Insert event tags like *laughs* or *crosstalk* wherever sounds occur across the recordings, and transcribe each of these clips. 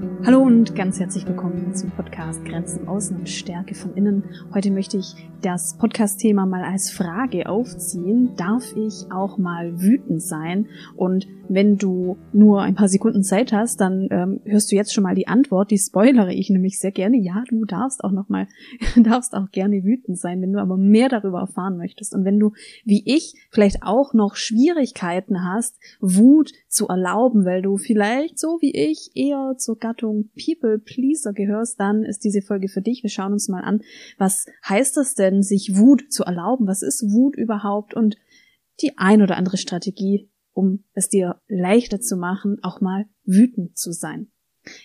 thank you Hallo und ganz herzlich willkommen zum Podcast Grenzen außen und Stärke von innen. Heute möchte ich das Podcast-Thema mal als Frage aufziehen. Darf ich auch mal wütend sein? Und wenn du nur ein paar Sekunden Zeit hast, dann ähm, hörst du jetzt schon mal die Antwort. Die spoilere ich nämlich sehr gerne. Ja, du darfst auch noch mal, *laughs* darfst auch gerne wütend sein, wenn du aber mehr darüber erfahren möchtest. Und wenn du, wie ich, vielleicht auch noch Schwierigkeiten hast, Wut zu erlauben, weil du vielleicht so wie ich eher zur Gattung Richtung People Pleaser gehörst, dann ist diese Folge für dich. Wir schauen uns mal an, was heißt das denn, sich Wut zu erlauben? Was ist Wut überhaupt? Und die ein oder andere Strategie, um es dir leichter zu machen, auch mal wütend zu sein.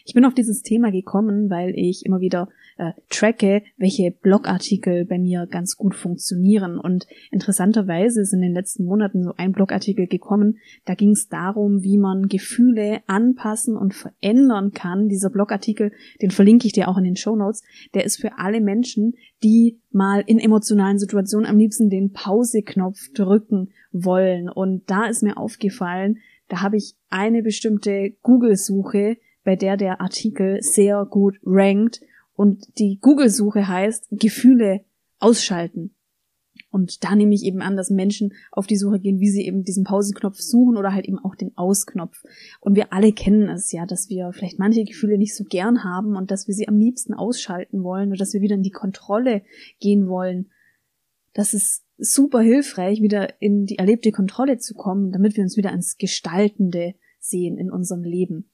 Ich bin auf dieses Thema gekommen, weil ich immer wieder äh, tracke, welche Blogartikel bei mir ganz gut funktionieren. Und interessanterweise ist in den letzten Monaten so ein Blogartikel gekommen, da ging es darum, wie man Gefühle anpassen und verändern kann. Dieser Blogartikel, den verlinke ich dir auch in den Show Notes, der ist für alle Menschen, die mal in emotionalen Situationen am liebsten den Pause-Knopf drücken wollen. Und da ist mir aufgefallen, da habe ich eine bestimmte Google-Suche, bei der der Artikel sehr gut rankt und die Google-Suche heißt Gefühle ausschalten. Und da nehme ich eben an, dass Menschen auf die Suche gehen, wie sie eben diesen Pausenknopf suchen oder halt eben auch den Ausknopf. Und wir alle kennen es ja, dass wir vielleicht manche Gefühle nicht so gern haben und dass wir sie am liebsten ausschalten wollen oder dass wir wieder in die Kontrolle gehen wollen. Das ist super hilfreich, wieder in die erlebte Kontrolle zu kommen, damit wir uns wieder ans Gestaltende sehen in unserem Leben.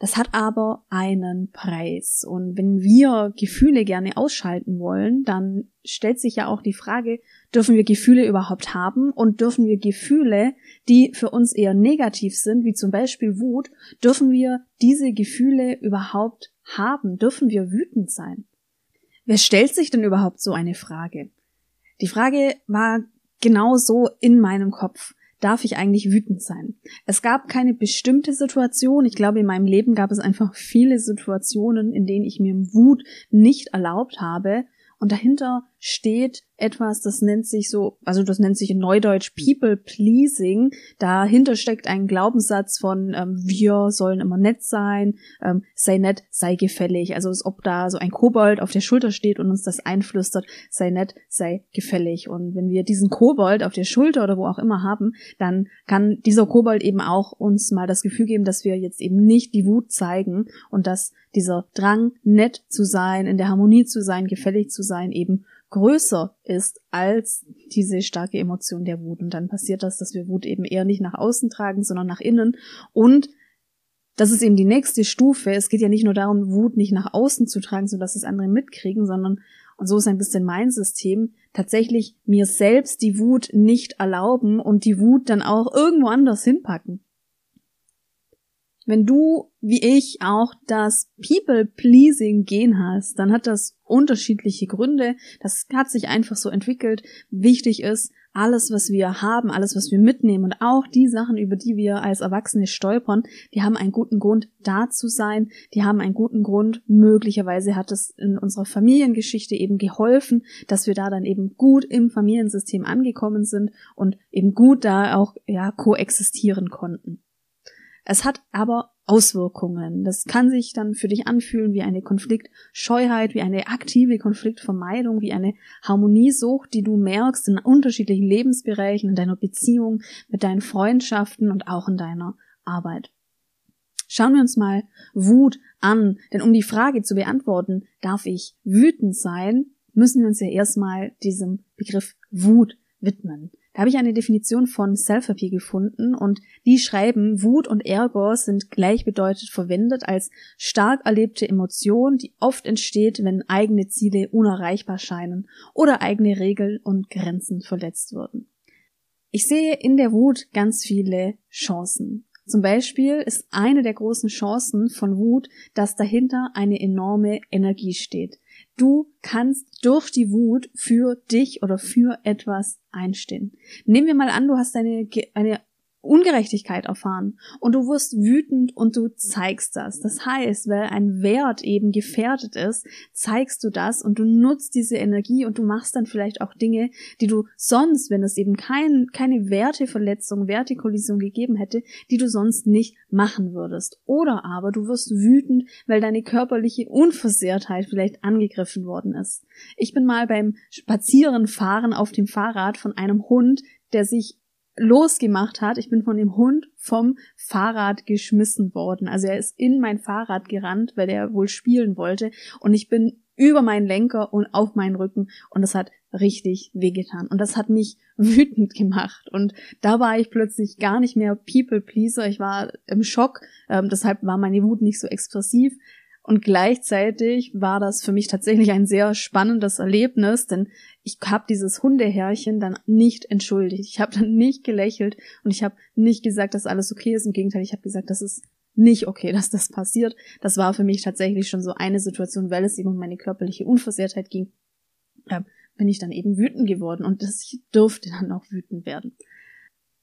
Das hat aber einen Preis. Und wenn wir Gefühle gerne ausschalten wollen, dann stellt sich ja auch die Frage, dürfen wir Gefühle überhaupt haben und dürfen wir Gefühle, die für uns eher negativ sind, wie zum Beispiel Wut, dürfen wir diese Gefühle überhaupt haben? Dürfen wir wütend sein? Wer stellt sich denn überhaupt so eine Frage? Die Frage war genau so in meinem Kopf darf ich eigentlich wütend sein? Es gab keine bestimmte Situation. Ich glaube, in meinem Leben gab es einfach viele Situationen, in denen ich mir Wut nicht erlaubt habe. Und dahinter steht etwas, das nennt sich so, also das nennt sich in Neudeutsch People Pleasing. Dahinter steckt ein Glaubenssatz von ähm, wir sollen immer nett sein, ähm, sei nett, sei gefällig. Also als ob da so ein Kobold auf der Schulter steht und uns das einflüstert, sei nett, sei gefällig. Und wenn wir diesen Kobold auf der Schulter oder wo auch immer haben, dann kann dieser Kobold eben auch uns mal das Gefühl geben, dass wir jetzt eben nicht die Wut zeigen und dass dieser Drang, nett zu sein, in der Harmonie zu sein, gefällig zu sein, eben größer ist als diese starke Emotion der Wut. Und dann passiert das, dass wir Wut eben eher nicht nach außen tragen, sondern nach innen. Und das ist eben die nächste Stufe. Es geht ja nicht nur darum, Wut nicht nach außen zu tragen, sodass es andere mitkriegen, sondern, und so ist ein bisschen mein System, tatsächlich mir selbst die Wut nicht erlauben und die Wut dann auch irgendwo anders hinpacken. Wenn du, wie ich, auch das People-Pleasing-Gen hast, dann hat das unterschiedliche Gründe. Das hat sich einfach so entwickelt. Wichtig ist, alles, was wir haben, alles, was wir mitnehmen und auch die Sachen, über die wir als Erwachsene stolpern, die haben einen guten Grund, da zu sein. Die haben einen guten Grund. Möglicherweise hat es in unserer Familiengeschichte eben geholfen, dass wir da dann eben gut im Familiensystem angekommen sind und eben gut da auch, ja, koexistieren konnten. Es hat aber Auswirkungen. Das kann sich dann für dich anfühlen wie eine Konfliktscheuheit, wie eine aktive Konfliktvermeidung, wie eine Harmoniesucht, die du merkst in unterschiedlichen Lebensbereichen, in deiner Beziehung, mit deinen Freundschaften und auch in deiner Arbeit. Schauen wir uns mal Wut an, denn um die Frage zu beantworten, darf ich wütend sein, müssen wir uns ja erstmal diesem Begriff Wut widmen. Da habe ich eine Definition von Self-Appeal gefunden und die schreiben, Wut und Ärger sind gleichbedeutend verwendet als stark erlebte Emotion, die oft entsteht, wenn eigene Ziele unerreichbar scheinen oder eigene Regeln und Grenzen verletzt würden. Ich sehe in der Wut ganz viele Chancen. Zum Beispiel ist eine der großen Chancen von Wut, dass dahinter eine enorme Energie steht. Du kannst durch die Wut für dich oder für etwas einstehen. Nehmen wir mal an, du hast eine, eine Ungerechtigkeit erfahren und du wirst wütend und du zeigst das. Das heißt, weil ein Wert eben gefährdet ist, zeigst du das und du nutzt diese Energie und du machst dann vielleicht auch Dinge, die du sonst, wenn es eben kein, keine Werteverletzung, Wertekollision gegeben hätte, die du sonst nicht machen würdest. Oder aber du wirst wütend, weil deine körperliche Unversehrtheit vielleicht angegriffen worden ist. Ich bin mal beim Spazierenfahren auf dem Fahrrad von einem Hund, der sich losgemacht hat. Ich bin von dem Hund vom Fahrrad geschmissen worden. Also er ist in mein Fahrrad gerannt, weil er wohl spielen wollte. Und ich bin über meinen Lenker und auf meinen Rücken. Und das hat richtig wehgetan. Und das hat mich *laughs* wütend gemacht. Und da war ich plötzlich gar nicht mehr People Pleaser. Ich war im Schock. Ähm, deshalb war meine Wut nicht so expressiv. Und gleichzeitig war das für mich tatsächlich ein sehr spannendes Erlebnis, denn ich habe dieses Hundeherrchen dann nicht entschuldigt. Ich habe dann nicht gelächelt und ich habe nicht gesagt, dass alles okay ist. Im Gegenteil, ich habe gesagt, das ist nicht okay, *laughs* dass das passiert. Das war für mich tatsächlich schon so eine Situation, weil es eben um meine körperliche Unversehrtheit ging, äh, bin ich dann eben wütend geworden und das ich durfte dann auch wütend werden.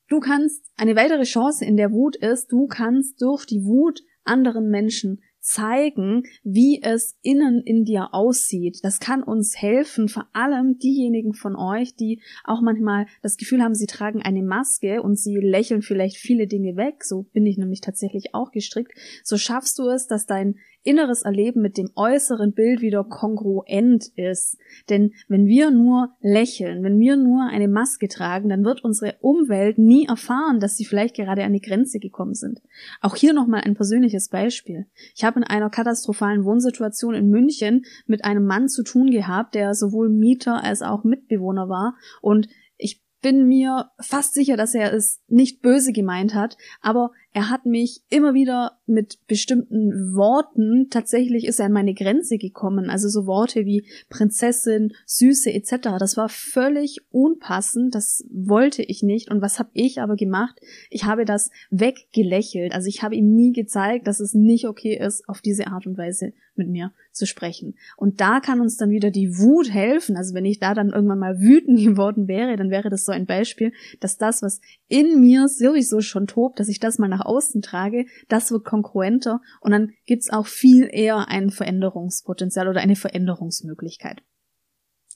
Du kannst, eine weitere Chance in der Wut ist, du kannst durch die Wut anderen Menschen zeigen, wie es innen in dir aussieht. Das kann uns helfen, vor allem diejenigen von euch, die auch manchmal das Gefühl haben, sie tragen eine Maske und sie lächeln vielleicht viele Dinge weg. So bin ich nämlich tatsächlich auch gestrickt. So schaffst du es, dass dein inneres Erleben mit dem äußeren Bild wieder kongruent ist. Denn wenn wir nur lächeln, wenn wir nur eine Maske tragen, dann wird unsere Umwelt nie erfahren, dass sie vielleicht gerade an die Grenze gekommen sind. Auch hier nochmal ein persönliches Beispiel. Ich habe in einer katastrophalen Wohnsituation in München mit einem Mann zu tun gehabt, der sowohl Mieter als auch Mitbewohner war und ich bin mir fast sicher, dass er es nicht böse gemeint hat, aber er hat mich immer wieder mit bestimmten Worten, tatsächlich ist er an meine Grenze gekommen, also so Worte wie Prinzessin, Süße etc. Das war völlig unpassend, das wollte ich nicht. Und was habe ich aber gemacht? Ich habe das weggelächelt. Also ich habe ihm nie gezeigt, dass es nicht okay ist, auf diese Art und Weise mit mir zu sprechen. Und da kann uns dann wieder die Wut helfen. Also wenn ich da dann irgendwann mal wütend *laughs* geworden wäre, dann wäre das so ein Beispiel, dass das, was in mir sowieso schon tobt, dass ich das mal nach außen trage, das wird konkurrenter und dann gibt's auch viel eher ein Veränderungspotenzial oder eine Veränderungsmöglichkeit.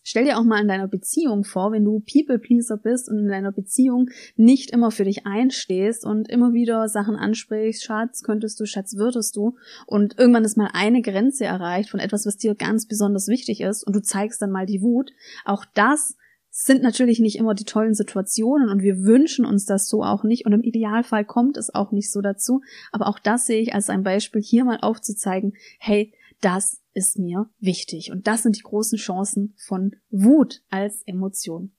Stell dir auch mal in deiner Beziehung vor, wenn du People-Pleaser bist und in deiner Beziehung nicht immer für dich einstehst und immer wieder Sachen ansprichst, Schatz, könntest du, Schatz, würdest du, und irgendwann ist mal eine Grenze erreicht von etwas, was dir ganz besonders wichtig ist und du zeigst dann mal die Wut. Auch das sind natürlich nicht immer die tollen Situationen und wir wünschen uns das so auch nicht und im Idealfall kommt es auch nicht so dazu. Aber auch das sehe ich als ein Beispiel hier mal aufzuzeigen, hey, das ist mir wichtig und das sind die großen Chancen von Wut als Emotion.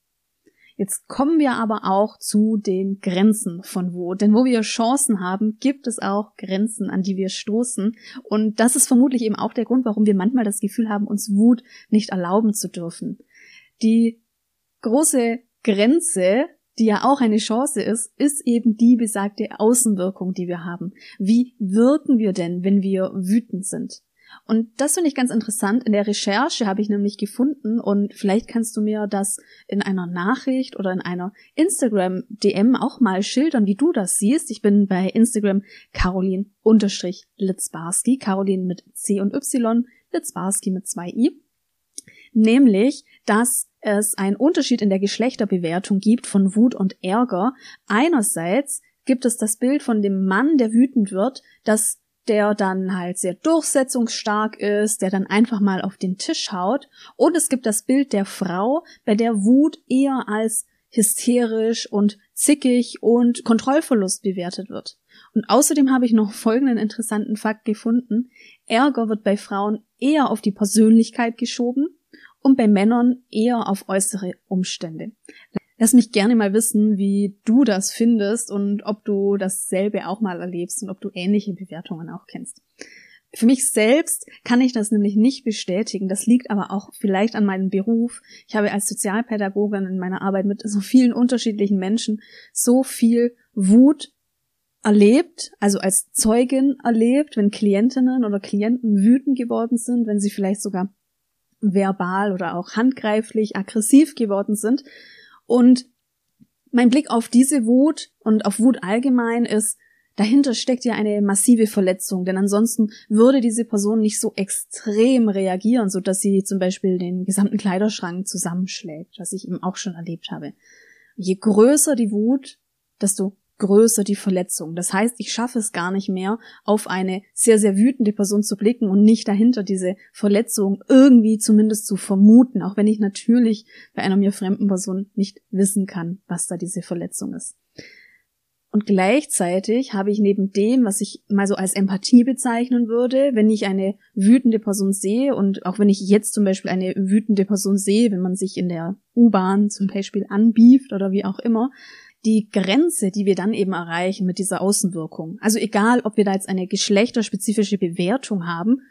Jetzt kommen wir aber auch zu den Grenzen von Wut. Denn wo wir Chancen haben, gibt es auch Grenzen, an die wir stoßen. Und das ist vermutlich eben auch der Grund, warum wir manchmal das Gefühl haben, uns Wut nicht erlauben zu dürfen. Die große Grenze, die ja auch eine Chance ist, ist eben die besagte Außenwirkung, die wir haben. Wie wirken wir denn, wenn wir wütend sind? Und das finde ich ganz interessant. In der Recherche habe ich nämlich gefunden und vielleicht kannst du mir das in einer Nachricht oder in einer Instagram-DM auch mal schildern, wie du das siehst. Ich bin bei Instagram Caroline-Litzbarski, Caroline mit C und Y, Litzbarski mit zwei I. Nämlich, dass es einen Unterschied in der Geschlechterbewertung gibt von Wut und Ärger. Einerseits gibt es das Bild von dem Mann, der wütend wird, dass der dann halt sehr durchsetzungsstark ist, der dann einfach mal auf den Tisch haut. Und es gibt das Bild der Frau, bei der Wut eher als hysterisch und zickig und Kontrollverlust bewertet wird. Und außerdem habe ich noch folgenden interessanten Fakt gefunden. Ärger wird bei Frauen eher auf die Persönlichkeit geschoben und bei Männern eher auf äußere Umstände. Lass mich gerne mal wissen, wie du das findest und ob du dasselbe auch mal erlebst und ob du ähnliche Bewertungen auch kennst. Für mich selbst kann ich das nämlich nicht bestätigen. Das liegt aber auch vielleicht an meinem Beruf. Ich habe als Sozialpädagogin in meiner Arbeit mit so vielen unterschiedlichen Menschen so viel Wut erlebt, also als Zeugin erlebt, wenn Klientinnen oder Klienten wütend geworden sind, wenn sie vielleicht sogar verbal oder auch handgreiflich aggressiv geworden sind. Und mein Blick auf diese Wut und auf Wut allgemein ist, dahinter steckt ja eine massive Verletzung, denn ansonsten würde diese Person nicht so extrem reagieren, so dass sie zum Beispiel den gesamten Kleiderschrank zusammenschlägt, was ich eben auch schon erlebt habe. Je größer die Wut, desto größer die Verletzung. Das heißt, ich schaffe es gar nicht mehr, auf eine sehr, sehr wütende Person zu blicken und nicht dahinter diese Verletzung irgendwie zumindest zu vermuten, auch wenn ich natürlich bei einer mir fremden Person nicht wissen kann, was da diese Verletzung ist. Und gleichzeitig habe ich neben dem, was ich mal so als Empathie bezeichnen würde, wenn ich eine wütende Person sehe und auch wenn ich jetzt zum Beispiel eine wütende Person sehe, wenn man sich in der U-Bahn zum Beispiel anbieft oder wie auch immer, die Grenze, die wir dann eben erreichen mit dieser Außenwirkung. Also egal, ob wir da jetzt eine geschlechterspezifische Bewertung haben,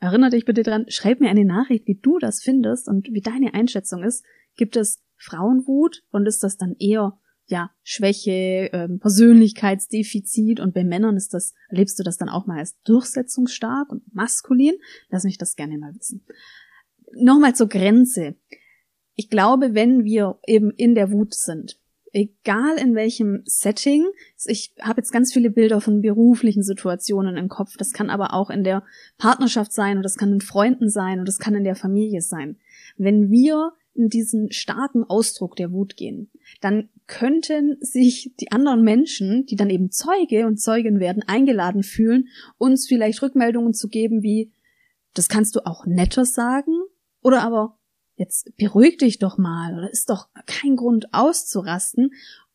erinnere dich bitte dran, schreib mir eine Nachricht, wie du das findest und wie deine Einschätzung ist. Gibt es Frauenwut und ist das dann eher ja Schwäche, ähm, Persönlichkeitsdefizit und bei Männern ist das erlebst du das dann auch mal als durchsetzungsstark und maskulin? Lass mich das gerne mal wissen. Nochmal zur Grenze. Ich glaube, wenn wir eben in der Wut sind, egal in welchem Setting. Ich habe jetzt ganz viele Bilder von beruflichen Situationen im Kopf. Das kann aber auch in der Partnerschaft sein und das kann in Freunden sein und das kann in der Familie sein. Wenn wir in diesen starken Ausdruck der Wut gehen, dann könnten sich die anderen Menschen, die dann eben Zeuge und Zeugin werden, eingeladen fühlen, uns vielleicht Rückmeldungen zu geben wie, das kannst du auch netter sagen oder aber jetzt beruhig dich doch mal oder ist doch kein Grund auszurasten.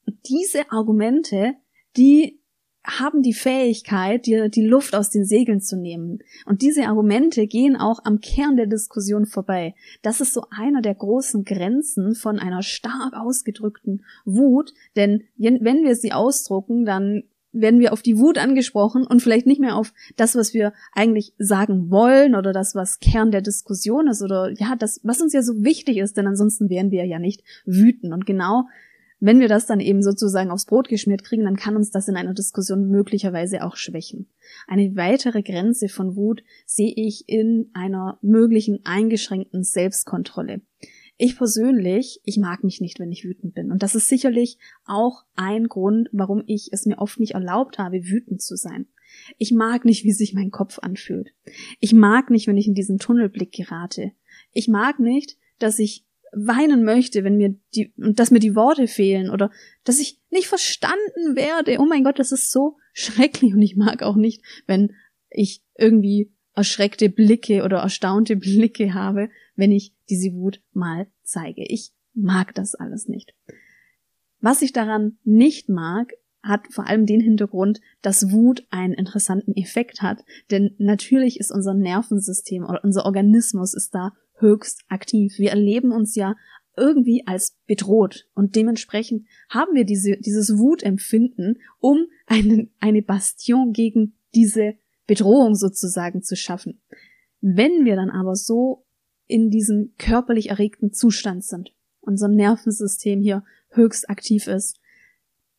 Und diese Argumente, die haben die Fähigkeit, dir die Luft aus den Segeln zu nehmen. Und diese Argumente gehen auch am Kern der Diskussion vorbei. Das ist so einer der großen Grenzen von einer stark ausgedrückten Wut, denn wenn wir sie ausdrucken, dann werden wir auf die Wut angesprochen und vielleicht nicht mehr auf das, was wir eigentlich sagen wollen oder das, was Kern der Diskussion ist oder ja, das, was uns ja so wichtig ist, denn ansonsten wären wir ja nicht wüten. Und genau wenn wir das dann eben sozusagen aufs Brot geschmiert kriegen, dann kann uns das in einer Diskussion möglicherweise auch schwächen. Eine weitere Grenze von Wut sehe ich in einer möglichen eingeschränkten Selbstkontrolle. Ich persönlich, ich mag mich nicht, wenn ich wütend bin. Und das ist sicherlich auch ein Grund, warum ich es mir oft nicht erlaubt habe, wütend zu sein. Ich mag nicht, wie sich mein Kopf anfühlt. Ich mag nicht, wenn ich in diesen Tunnelblick gerate. Ich mag nicht, dass ich weinen möchte, wenn mir die, und dass mir die Worte fehlen oder dass ich nicht verstanden werde. Oh mein Gott, das ist so schrecklich und ich mag auch nicht, wenn ich irgendwie erschreckte Blicke oder erstaunte Blicke habe, wenn ich diese Wut mal zeige. Ich mag das alles nicht. Was ich daran nicht mag, hat vor allem den Hintergrund, dass Wut einen interessanten Effekt hat, denn natürlich ist unser Nervensystem oder unser Organismus ist da höchst aktiv. Wir erleben uns ja irgendwie als bedroht und dementsprechend haben wir diese, dieses Wutempfinden, um einen, eine Bastion gegen diese Bedrohung sozusagen zu schaffen. Wenn wir dann aber so in diesem körperlich erregten Zustand sind, unser Nervensystem hier höchst aktiv ist,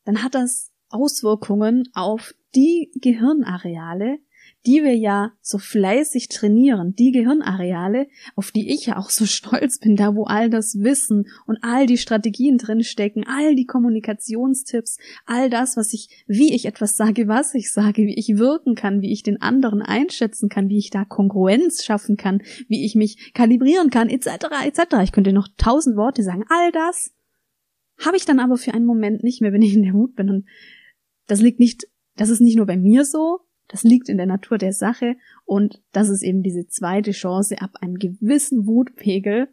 dann hat das Auswirkungen auf die Gehirnareale, die wir ja so fleißig trainieren, die Gehirnareale, auf die ich ja auch so *laughs* stolz bin, da wo all das Wissen und all die Strategien drinstecken, all die Kommunikationstipps, all das, was ich, wie ich etwas sage, was ich sage, wie ich wirken kann, wie ich den anderen einschätzen kann, wie ich da Kongruenz schaffen kann, wie ich mich kalibrieren kann, etc., etc. Ich könnte noch tausend Worte sagen, all das habe ich dann aber für einen Moment nicht mehr, wenn ich in der Wut bin und das liegt nicht, das ist nicht nur bei mir so, das liegt in der Natur der Sache und das ist eben diese zweite Chance ab einem gewissen Wutpegel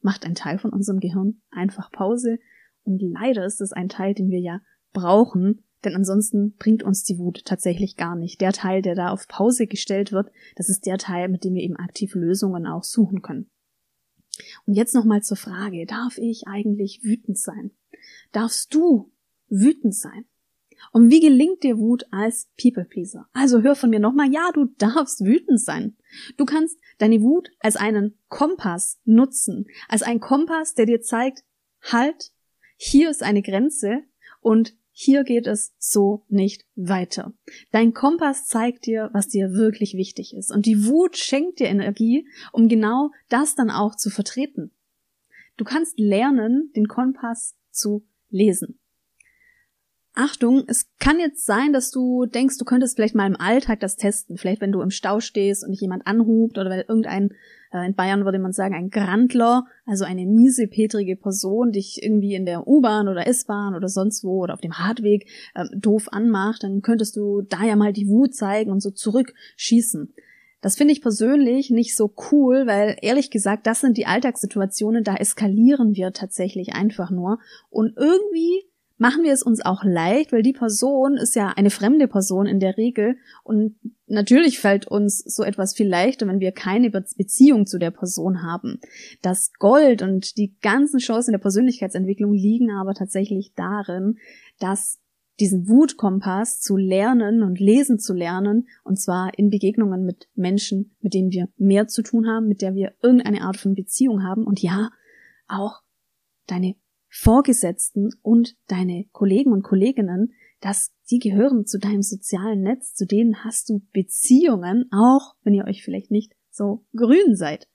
macht ein Teil von unserem Gehirn einfach Pause und leider ist es ein Teil, den wir ja brauchen, denn ansonsten bringt uns die Wut tatsächlich gar nicht. Der Teil, der da auf Pause gestellt wird, das ist der Teil, mit dem wir eben aktiv Lösungen auch suchen können. Und jetzt nochmal zur Frage, darf ich eigentlich wütend sein? Darfst du wütend sein? Und wie gelingt dir Wut als People-Pleaser? Also hör von mir nochmal, ja, du darfst wütend sein. Du kannst deine Wut als einen Kompass nutzen, als einen Kompass, der dir zeigt, halt, hier ist eine Grenze und hier geht es so nicht weiter. Dein Kompass zeigt dir, was dir wirklich wichtig ist. Und die Wut schenkt dir Energie, um genau das dann auch zu vertreten. Du kannst lernen, den Kompass zu lesen. Achtung, es kann jetzt sein, dass du denkst, du könntest vielleicht mal im Alltag das testen. Vielleicht, wenn du im Stau stehst und dich jemand anhubt oder weil irgendein, äh, in Bayern würde man sagen, ein Grandler, also eine miesepetrige Person, dich irgendwie in der U-Bahn oder S-Bahn oder sonst wo oder auf dem Hartweg äh, doof anmacht, dann könntest du da ja mal die Wut zeigen und so zurückschießen. Das finde ich persönlich nicht so cool, weil ehrlich gesagt, das sind die Alltagssituationen, da eskalieren wir tatsächlich einfach nur. Und irgendwie machen wir es uns auch leicht, weil die Person ist ja eine fremde Person in der Regel und natürlich fällt uns so etwas viel leichter, wenn wir keine Beziehung zu der Person haben. Das Gold und die ganzen Chancen der Persönlichkeitsentwicklung liegen aber tatsächlich darin, dass diesen Wutkompass zu lernen und lesen zu lernen, und zwar in Begegnungen mit Menschen, mit denen wir mehr zu tun haben, mit der wir irgendeine Art von Beziehung haben und ja, auch deine Vorgesetzten und deine Kollegen und Kolleginnen, dass die gehören zu deinem sozialen Netz, zu denen hast du Beziehungen, auch wenn ihr euch vielleicht nicht so grün seid.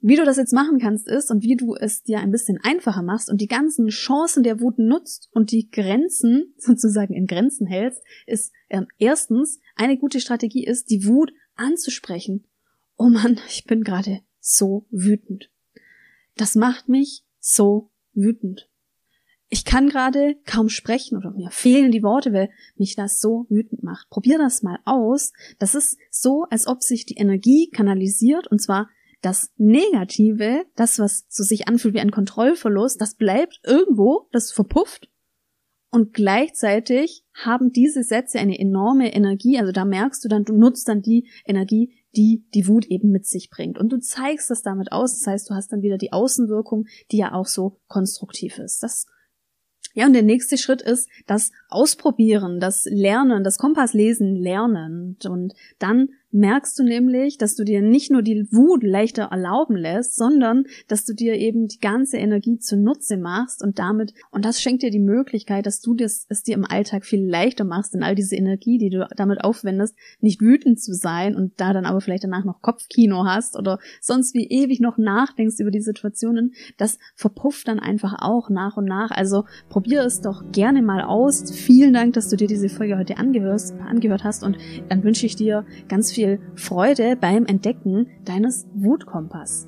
Wie du das jetzt machen kannst ist und wie du es dir ein bisschen einfacher machst und die ganzen Chancen der Wut nutzt und die Grenzen *laughs* sozusagen in Grenzen hältst, ist äh, erstens eine gute Strategie ist, die Wut anzusprechen. Oh Mann, ich bin gerade so wütend. Das macht mich so wütend. Ich kann gerade kaum sprechen oder mir fehlen die Worte, weil mich das so wütend macht. Probier das mal aus. Das ist so, als ob sich die Energie kanalisiert und zwar das Negative, das, was so sich anfühlt wie ein Kontrollverlust, das bleibt irgendwo, das verpufft. Und gleichzeitig haben diese Sätze eine enorme Energie. Also da merkst du dann, du nutzt dann die Energie, die die Wut eben mit sich bringt. Und du zeigst das damit aus. Das heißt, du hast dann wieder die Außenwirkung, die ja auch so konstruktiv ist. Das ja, und der nächste Schritt ist das Ausprobieren, das Lernen, das Kompasslesen lernen. Und dann merkst du nämlich, dass du dir nicht nur die Wut leichter erlauben lässt, sondern dass du dir eben die ganze Energie zunutze machst und damit, und das schenkt dir die Möglichkeit, dass du das, es dir im Alltag viel leichter machst, in all diese Energie, die du damit aufwendest, nicht wütend zu sein und da dann aber vielleicht danach noch Kopfkino hast oder sonst wie ewig noch nachdenkst über die Situationen, das verpufft dann einfach auch nach und nach. Also probier es doch gerne mal aus. Vielen Dank, dass du dir diese Folge heute angehörst, angehört hast und dann wünsche ich dir ganz viel viel Freude beim Entdecken deines Wutkompass.